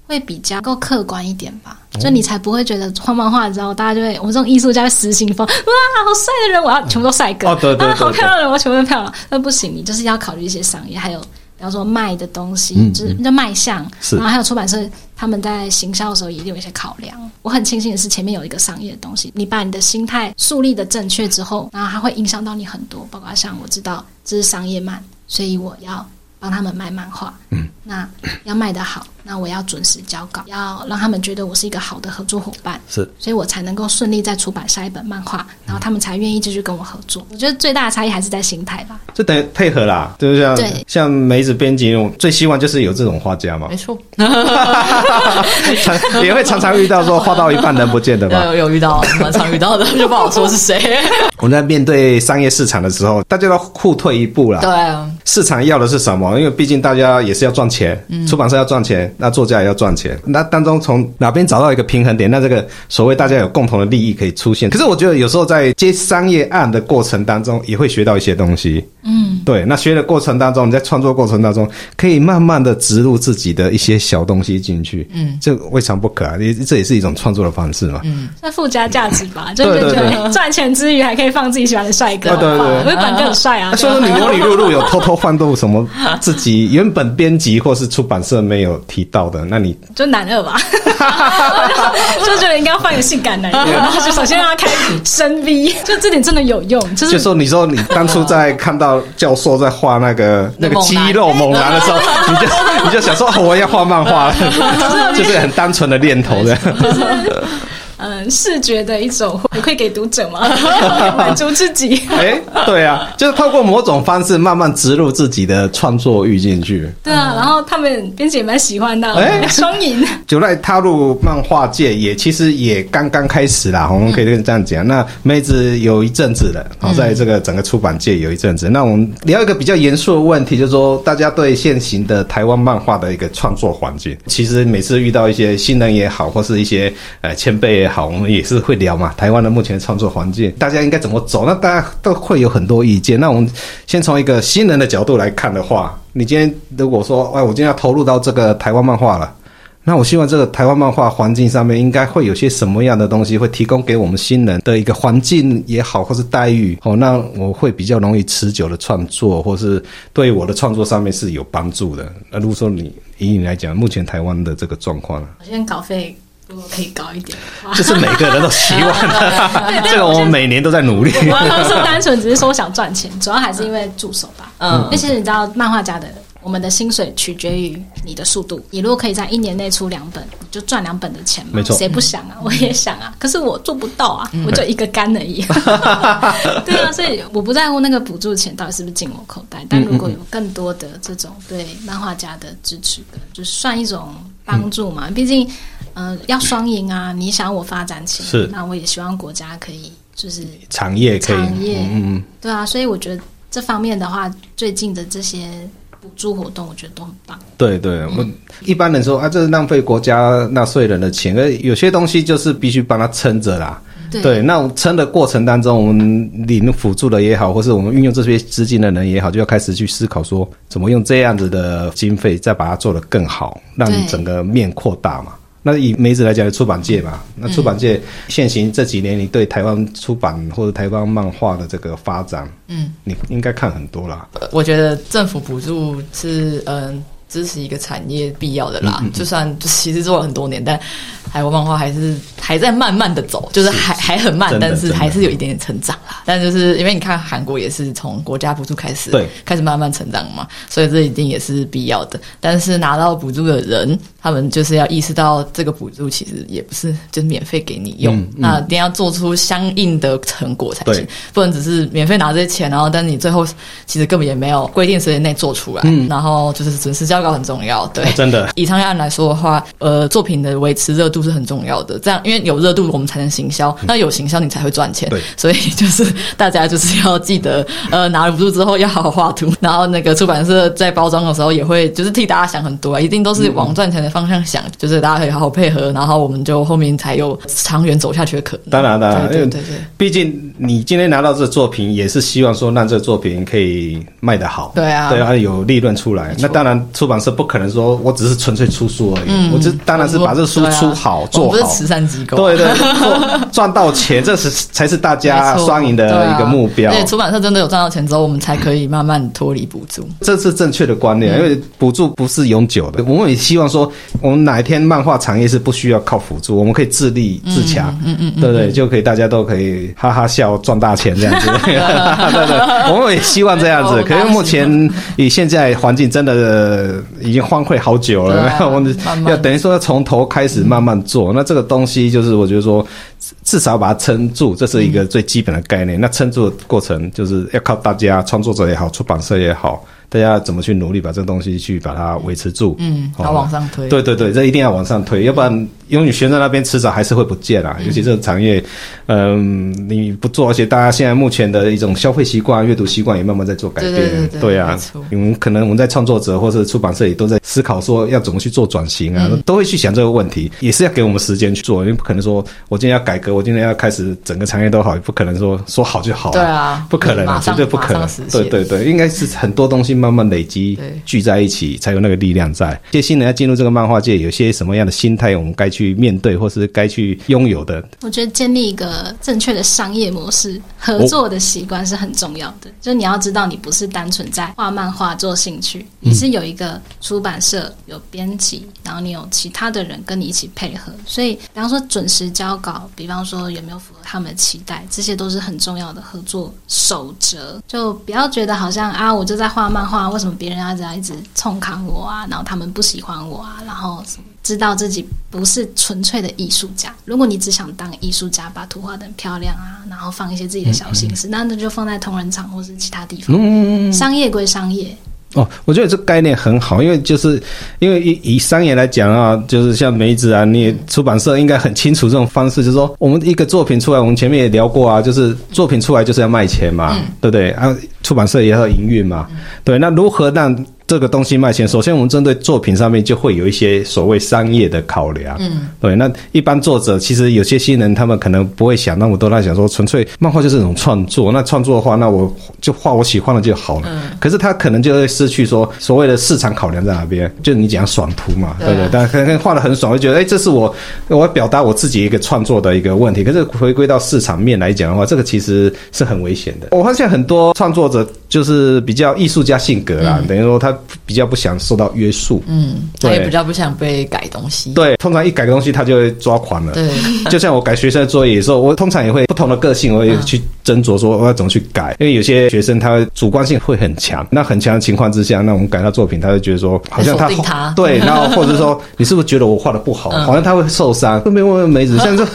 会比较够客观一点吧，就你才不会觉得画漫画之后，大家就会我们这种艺术家失心疯，哇，好帅的人，我要全部都帅哥，哦、对对 对对啊，好漂亮的人，我要全部都漂亮。那不行，你就是要考虑一些商业，还有比方说卖的东西，嗯、就是叫卖相，然后还有出版社他们在行销的时候也有一些考量。我很庆幸的是，前面有一个商业的东西，你把你的心态树立的正确之后，然后它会影响到你很多，包括像我知道这是商业漫，所以我要。帮他们卖漫画，嗯，那要卖得好，那我要准时交稿，要让他们觉得我是一个好的合作伙伴，是，所以我才能够顺利再出版下一本漫画，然后他们才愿意继续跟我合作。我觉得最大的差异还是在心态吧，就等于配合啦，就是像对。像梅子编辑，我最希望就是有这种画家嘛，没错，也会常常遇到说画到一半人不见的吧，有有遇到，蛮常遇到的，就不好说是谁。我们在面对商业市场的时候，大家都互退一步啦，对。啊，市场要的是什么？因为毕竟大家也是要赚钱，嗯、出版社要赚钱，那作家也要赚钱，那当中从哪边找到一个平衡点？那这个所谓大家有共同的利益可以出现。可是我觉得有时候在接商业案的过程当中，也会学到一些东西。嗯，对。那学的过程当中，你在创作过程当中，可以慢慢的植入自己的一些小东西进去。嗯，这未尝不可啊，也这也是一种创作的方式嘛。嗯，那附加价值吧，就是觉得赚钱之余还可以放自己喜欢的帅哥。对对对，因为本哥很帅啊。所以说你模拟露露有偷偷换动什么 自己原本编辑或是出版社没有提到的，那你就男二吧，就觉得应该要换个性感男人，然后就首先让他开深 V，就这点真的有用。就是就说你说你当初在看到教授在画那个那个肌肉猛男的时候，你就你就想说我要画漫画了，就是很单纯的念头的。嗯，视觉的一种回馈给读者嘛，满足自己。哎，对啊，就是透过某种方式慢慢植入自己的创作欲进去。对啊，然后他们编辑也蛮喜欢的。哎，双赢。九赖踏入漫画界也其实也刚刚开始啦，我们可以这样讲。那妹子有一阵子了，然后在这个整个出版界有一阵子。那我们聊一个比较严肃的问题，就是说大家对现行的台湾漫画的一个创作环境，其实每次遇到一些新人也好，或是一些呃前辈好。我们也是会聊嘛。台湾的目前创作环境，大家应该怎么走？那大家都会有很多意见。那我们先从一个新人的角度来看的话，你今天如果说，哎，我今天要投入到这个台湾漫画了，那我希望这个台湾漫画环境上面应该会有些什么样的东西，会提供给我们新人的一个环境也好，或是待遇哦，那我会比较容易持久的创作，或是对我的创作上面是有帮助的。那如果说你以你来讲，目前台湾的这个状况呢？我先稿费。如果可以高一点的话，这是每个人都希望。这个我们每年都在努力。我不是单纯只是说想赚钱，主要还是因为助手吧。嗯，而且你知道，漫画家的我们的薪水取决于你的速度。你如果可以在一年内出两本，你就赚两本的钱嘛。没错，谁不想啊？我也想啊，可是我做不到啊，我就一个肝而已。对啊，所以我不在乎那个补助钱到底是不是进我口袋，但如果有更多的这种对漫画家的支持，就算一种帮助嘛。毕竟。嗯、呃，要双赢啊！你想我发展起来，是那我也希望国家可以就是产业可以，产业嗯，对啊，所以我觉得这方面的话，最近的这些补助活动，我觉得都很棒。对对，我们一般人说啊，这是浪费国家纳税人的钱，而有些东西就是必须帮他撑着啦。对，对，那撑的过程当中，我们领辅助的也好，或是我们运用这些资金的人也好，就要开始去思考说，怎么用这样子的经费，再把它做得更好，让整个面扩大嘛。那以梅子来讲，出版界嘛，那出版界现行这几年，你对台湾出版或者台湾漫画的这个发展，嗯，你应该看很多啦。我觉得政府补助是嗯支持一个产业必要的啦，嗯嗯嗯，就算就其实做了很多年，但。台湾漫画还是还在慢慢的走，就是还还很慢，但是还是有一点点成长啦。但就是因为你看韩国也是从国家补助开始，对，开始慢慢成长嘛，所以这一定也是必要的。但是拿到补助的人，他们就是要意识到这个补助其实也不是就是免费给你用，那一定要做出相应的成果才行，不能只是免费拿这些钱，然后但是你最后其实根本也没有规定时间内做出来，嗯、然后就是准时交稿很重要，对，真的。以商业案来说的话，呃，作品的维持热度。是很重要的，这样因为有热度，我们才能行销。那有行销，你才会赚钱。对，所以就是大家就是要记得，呃，拿了不住之后要好好画图，然后那个出版社在包装的时候也会就是替大家想很多啊，一定都是往赚钱的方向想，嗯、就是大家可以好好配合，然后我们就后面才有长远走下去的可能。当然，当然，对对对，毕竟你今天拿到这个作品，也是希望说让这个作品可以卖得好。对啊，对啊，有利润出来。那当然，出版社不可能说我只是纯粹出书而已，嗯、我这当然是把这个书出好。好做好，不是慈善机构，对对，赚到钱，这是才是大家双赢的一个目标。对，出版社真的有赚到钱之后，我们才可以慢慢脱离补助，这是正确的观念。因为补助不是永久的，我们也希望说，我们哪一天漫画产业是不需要靠辅助，我们可以自立自强，嗯嗯，对不对，就可以大家都可以哈哈笑赚大钱这样子。对 对，我们也希望这样子。可是目前以现在环境，真的已经荒废好久了，我们 要等于说要从头开始慢慢。做那这个东西，就是我觉得说，至少把它撑住，这是一个最基本的概念。那撑住的过程，就是要靠大家创作者也好，出版社也好，大家怎么去努力把这个东西去把它维持住。嗯，要往上推。对对对，这一定要往上推，要不然因为你悬在那边，迟早还是会不见啊。尤其这个产业，嗯，你不做，而且大家现在目前的一种消费习惯、阅读习惯也慢慢在做改变。对对对，对啊，我们可能我们在创作者或者出版社也都在思考说要怎么去做转型啊，都会去想这个问题，也是要给我们时间去做，因为不可能说我今天要改革，我今天要开始整个产业都好，也不可能说说好就好。对啊，不可能，绝对不可能。对对对，应该是很多东西慢慢累积聚在一起，才有那个力量在。这些新人要进入这个漫画界，有些什么样的心态，我们该去面对，或是该去拥有的？我觉得建立一个正确的商业模式，合作的习惯是很重要的。就你要知道，你不是单纯在画漫画做兴趣，你是有一个出版社，有编辑，然后你有其他的人跟你一起配合。所以，比方说准时交稿，比方说有没有符合他们的期待，这些都是很重要的合作守则。就不要觉得好像啊，我就在画漫画，为什么别人要这样一直冲看我啊？然后他们不喜欢我啊？然后知道自己不是纯粹的艺术家。如果你只想当艺术家，把图画的漂亮啊，然后放一些自己的小心思，那那就放在同仁场或是其他地方。嗯，商业归商业。哦，我觉得这个概念很好，因为就是因为以以商业来讲啊，就是像梅子啊，你出版社应该很清楚这种方式，就是说我们一个作品出来，我们前面也聊过啊，就是作品出来就是要卖钱嘛，嗯、对不对？啊，出版社也要营运嘛，对，那如何让？这个东西卖钱，首先我们针对作品上面就会有一些所谓商业的考量。嗯，对。那一般作者其实有些新人，他们可能不会想那么多，他想说纯粹漫画就是一种创作。那创作的话，那我就画我喜欢的就好了。嗯。可是他可能就会失去说所谓的市场考量在哪边？就你讲爽图嘛，对不对？但可能画的很爽，会觉得哎，这是我我要表达我自己一个创作的一个问题。可是回归到市场面来讲的话，这个其实是很危险的。我发现很多创作者就是比较艺术家性格啦，等于说他。比较不想受到约束，嗯，他也比较不想被改东西。对，通常一改个东西，他就会抓狂了。对，就像我改学生的作业的时候，我通常也会不同的个性，我也去斟酌说我要怎么去改。因为有些学生他主观性会很强，那很强的情况之下，那我们改他作品，他就觉得说好像他，他对，然后 或者说你是不是觉得我画的不好，好像他会受伤。后面问问梅子，像这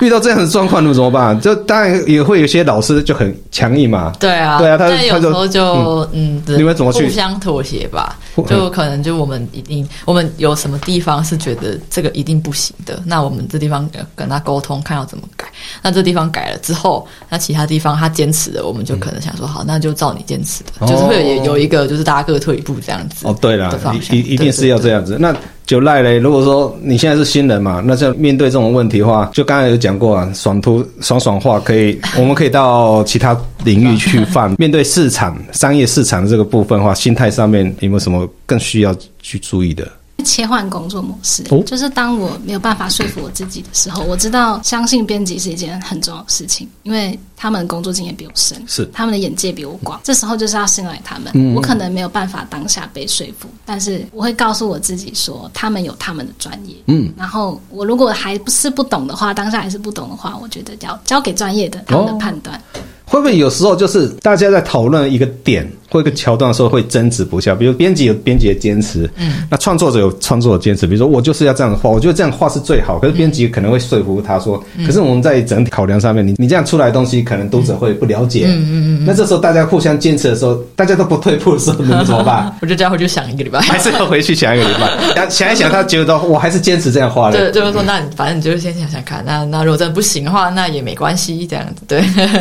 遇到这样的状况，那怎么办？就当然也会有些老师就很强硬嘛。对啊，对啊，他他有时候就嗯，你们怎么去互相妥协吧？就可能就我们一定，我们有什么地方是觉得这个一定不行的，那我们这地方跟他沟通，看要怎么改。那这地方改了之后，那其他地方他坚持的，我们就可能想说，好，那就照你坚持的，嗯、就是会有有一个，就是大家各退一步这样子。哦，对了，一一定是要这样子。那。就赖嘞。如果说你现在是新人嘛，那在面对这种问题的话，就刚才有讲过啊，爽图爽爽画可以，我们可以到其他领域去放。面对市场、商业市场的这个部分的话，心态上面有没有什么更需要去注意的？切换工作模式，就是当我没有办法说服我自己的时候，我知道相信编辑是一件很重要的事情，因为他们的工作经验比我深，是他们的眼界比我广。这时候就是要信赖他们。我可能没有办法当下被说服，但是我会告诉我自己说，他们有他们的专业。嗯，然后我如果还不是不懂的话，当下还是不懂的话，我觉得要交给专业的他们的判断。会不会有时候就是大家在讨论一个点？或一个桥段的时候会争执不下，比如编辑有编辑的坚持，嗯，那创作者有创作的坚持，比如说我就是要这样画，我觉得这样画是最好，可是编辑可能会说服他说，嗯、可是我们在整体考量上面，你你这样出来的东西可能读者会不了解，嗯嗯嗯，那这时候大家互相坚持的时候，大家都不退步的时候，那怎么办？我就这样回去想一个礼拜，还是要回去想一个礼拜，想一想，他觉得我还是坚持这样画的，对，就是说，那你反正你就先想想看，那那如果真的不行的话，那也没关系，这样子，对。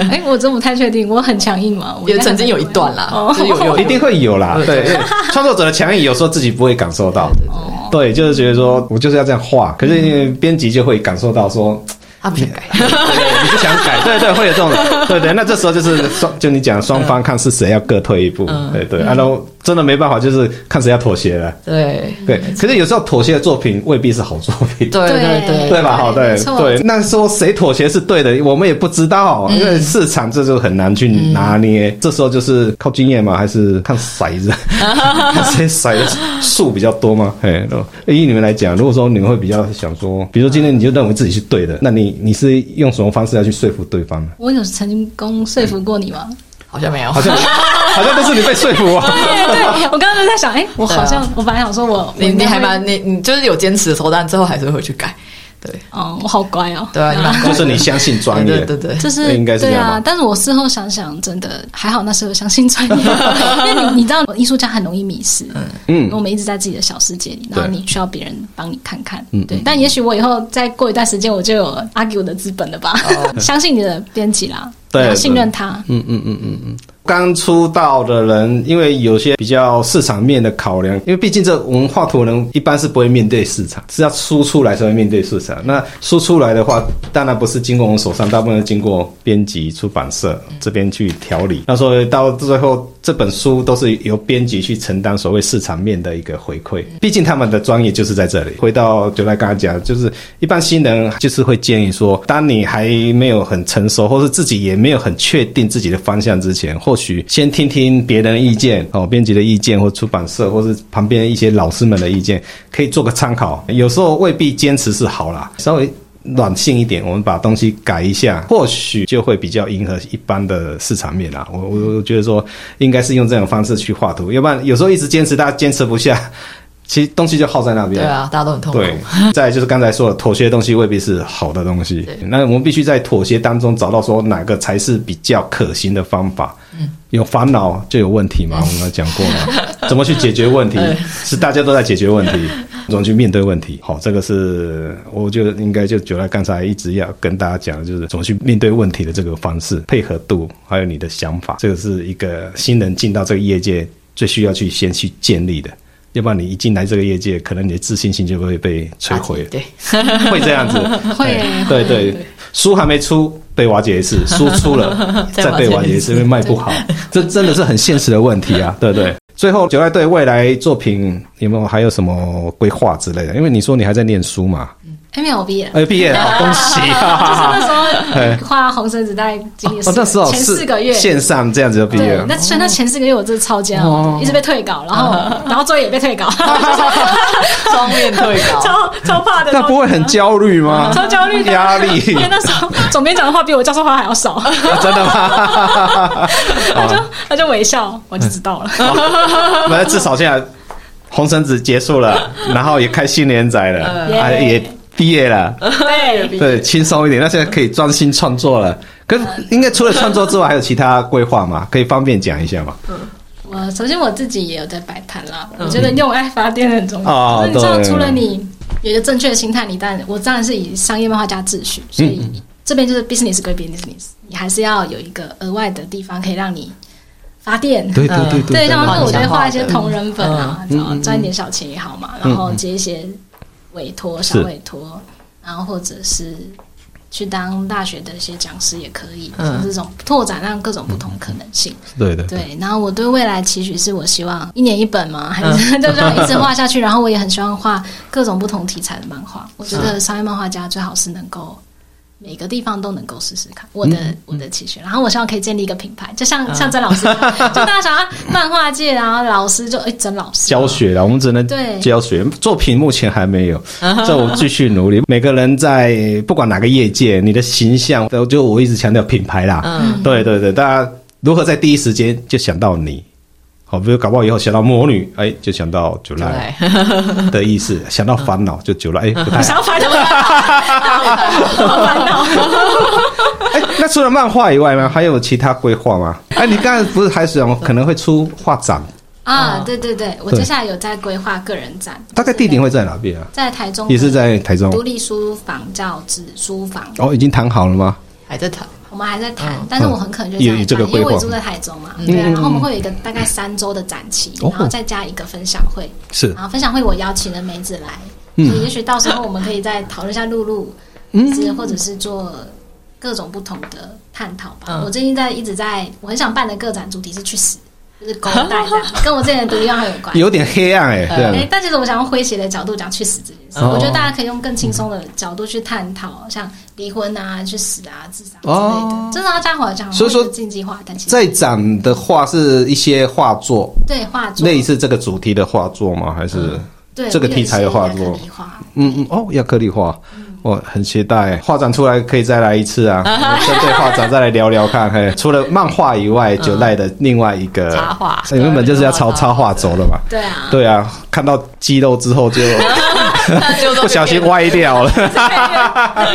哎，我真不太确定，我很强硬嘛，也曾经有一段啦，就有有。一定会。有啦，对，创作者的强硬有时候自己不会感受到，对，就是觉得说我就是要这样画，可是编辑就会感受到说他不想改，对，你不想改，对对，会有这种，对对，那这时候就是双，就你讲双方看是谁要各退一步，对对，然后。真的没办法，就是看谁要妥协了。对对，可是有时候妥协的作品未必是好作品。对对对，对吧？好，对对。那说谁妥协是对的，我们也不知道，因为市场这就很难去拿捏。这时候就是靠经验嘛，还是看骰子？看谁骰的数比较多吗？哎，以你们来讲，如果说你们会比较想说，比如说今天你就认为自己是对的，那你你是用什么方式要去说服对方呢？我有成功说服过你吗？好像没有，好像好像都是你被说服啊。对对，我刚刚就在想，哎，我好像我本来想说我你你还蛮你你就是有坚持的时候，但最后还是会去改。对，哦，我好乖哦。对啊，你蛮 就是你相信专业，对对对，就是应该是这样吧对啊。但是我事后想想，真的还好，那时候相信专业，因为你你知道，艺术家很容易迷失。嗯我们一直在自己的小世界里，然后对你需要别人帮你看看。嗯对。但也许我以后再过一段时间，我就有 argue 的资本了吧？相信你的编辑啦，对要信任他。嗯嗯嗯嗯嗯。刚出道的人，因为有些比较市场面的考量，因为毕竟这我们画图人一般是不会面对市场，是要输出来才会面对市场。那输出来的话，当然不是经过我们手上，大部分是经过编辑、出版社这边去调理。那所以到最后，这本书都是由编辑去承担所谓市场面的一个回馈。毕竟他们的专业就是在这里。回到就来刚才讲，就是一般新人就是会建议说，当你还没有很成熟，或是自己也没有很确定自己的方向之前，或或许先听听别人的意见，哦，编辑的意见，或出版社，或是旁边一些老师们的意见，可以做个参考。有时候未必坚持是好啦，稍微软性一点，我们把东西改一下，或许就会比较迎合一般的市场面啦。我我觉得说，应该是用这种方式去画图，要不然有时候一直坚持，大家坚持不下。其实东西就耗在那边。对啊，大家都很痛苦。对，再来就是刚才说的，妥协的东西未必是好的东西。对那我们必须在妥协当中找到说哪个才是比较可行的方法。嗯，有烦恼就有问题嘛，我们讲过了，怎么去解决问题？是大家都在解决问题，怎么去面对问题？好，这个是我觉得应该就九来刚才一直要跟大家讲的，就是怎么去面对问题的这个方式，配合度，还有你的想法，这个是一个新人进到这个业界最需要去先去建立的。要不然你一进来这个业界，可能你的自信心就会被摧毁。对，会这样子。会对对，书还没出被瓦解一次，书出了再被瓦解一次，因为卖不好，这真的是很现实的问题啊，对不对？最后，九爱对未来作品有没有还有什么规划之类的？因为你说你还在念书嘛。还没有毕业，哎，毕业了，恭喜啊！就是那时候画红绳子在经历哦，那时候前四个月线上这样子就毕业了。，那所以那前四个月我真的超煎熬，一直被退稿，然后然后作业也被退稿，双面退稿，超超怕的。那不会很焦虑吗？超焦虑的压力，因为那时候总编讲的话比我教授话还要少，啊真的吗？他就他就微笑，我就知道了。那至少现在红绳子结束了，然后也开新连载了，啊也毕业了，对，对，轻松一点。那现在可以专心创作了。可是应该除了创作之外，还有其他规划吗？可以方便讲一下吗？嗯我首先我自己也有在摆摊啦，我觉得用爱发电很重要。哦你知道，除了你有一个正确的心态，你当然我当然是以商业漫画家秩序，所以这边就是 business 归 business，你还是要有一个额外的地方可以让你发电。对对对对，像对是我就会画一些同人本啊，嗯然后赚一点小钱也好嘛，然后接一些委托、小委托，然后或者是去当大学的一些讲师也可以，嗯这种拓展让各种不同可能性。对的对，然后我对未来期许是我希望一年一本嘛，还是 就这样一直画下去。然后我也很希望画各种不同题材的漫画。我觉得商业漫画家最好是能够每个地方都能够试试看。我的我的期许，然后我希望可以建立一个品牌，就像像曾老师，就大家想要漫画界，然后老师就哎曾老师教学了，我们只能对教学，作品目前还没有，这我继续努力。每个人在不管哪个业界，你的形象都，就我一直强调品牌啦。嗯，对对对，大家如何在第一时间就想到你？好，比如搞不好以后想到魔女，哎，就想到九来 的意思；想到烦恼，就九来，哎，不太。想要烦恼，好烦恼。哎，那除了漫画以外呢，还有其他规划吗？哎，你刚才不是还想可能会出画展？啊，对对对，我接下来有在规划个人展，大概地点会在哪边啊？在台中，也是在台中独立书房叫纸书房。哦，已经谈好了吗？还在谈。我们还在谈，但是我很可能就这样因为我住在台中嘛，对啊。然后我们会有一个大概三周的展期，然后再加一个分享会。是，然后分享会我邀请了梅子来，所以也许到时候我们可以再讨论一下露露，是或者是做各种不同的探讨吧。我最近在一直在，我很想办的个展主题是去死。就是狗带这样，跟我之前的独立样很有关。有点黑暗哎，对。哎，但其实我想用诙谐的角度讲去死这件事，我觉得大家可以用更轻松的角度去探讨，像离婚啊、去死啊、自杀之类的，真的要加火讲。所以说禁忌话，但其实在展的话是一些画作，对画作类似这个主题的画作吗？还是对这个题材的画作？嗯嗯哦，亚克力画。我很期待画展出来可以再来一次啊！针对画展再来聊聊看。嘿，除了漫画以外，九赖的另外一个插画，原本就是要朝插画走了嘛。对啊，对啊，看到肌肉之后就。不小心歪掉了，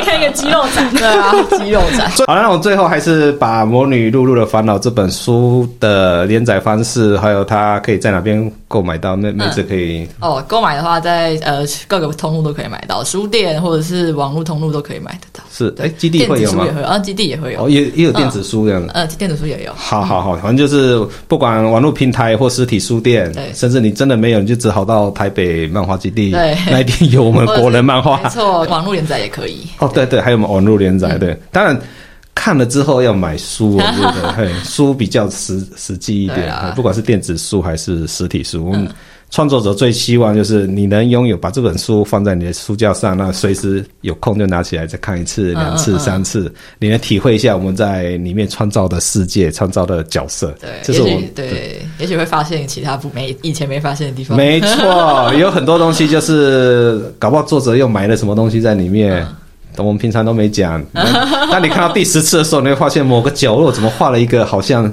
开一个肌肉展，对啊，肌肉展。好了，那我最后还是把《魔女露露的烦恼》这本书的连载方式，还有它可以在哪边购买到？妹妹子可以、嗯、哦，购买的话在呃各个通路都可以买到，书店或者是网络通路都可以买得到。是，哎，基地会有吗？也会啊，基地也会有，哦，也也有电子书这样的。呃，电子书也有。好好好，反正就是不管网络平台或实体书店，对，甚至你真的没有，你就只好到台北漫画基地，对，那一天有我们国人漫画。没错，网络连载也可以。哦，对对，还有我们网络连载，对，当然看了之后要买书，我 觉得，嘿，书比较实实际一点，不管是电子书还是实体书。创作者最希望就是你能拥有，把这本书放在你的书架上，那随时有空就拿起来再看一次、两次、三次，你能体会一下我们在里面创造的世界、创造的角色。对，这是我们对，也许会发现其他不没以前没发现的地方。没错，有很多东西就是搞不好作者又埋了什么东西在里面。我们平常都没讲，当你看到第十次的时候，你会发现某个角落怎么画了一个好像，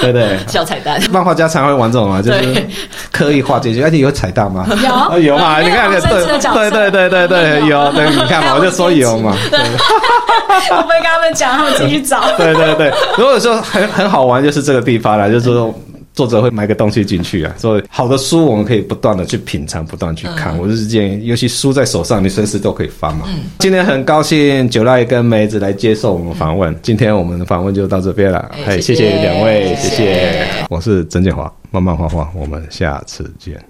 对不对？小 彩蛋。漫画家常会玩这种嘛，就是刻意画进去。而且有彩蛋吗？有有嘛？你看，对对对对对对，有。对，你看嘛，我就说有嘛。我不会跟他们讲，他们自己去找。对对对，如果说很很好玩，就是这个地方啦，就是说。作者会埋个东西进去啊，所以好的书我们可以不断的去品尝，不断去看。嗯、我就是建议，尤其书在手上，你随时都可以翻嘛。嗯、今天很高兴九赖跟梅子来接受我们访问，嗯、今天我们的访问就到这边了。哎，谢谢两位，谢谢。谢谢，我是曾建华，慢慢画画，我们下次见。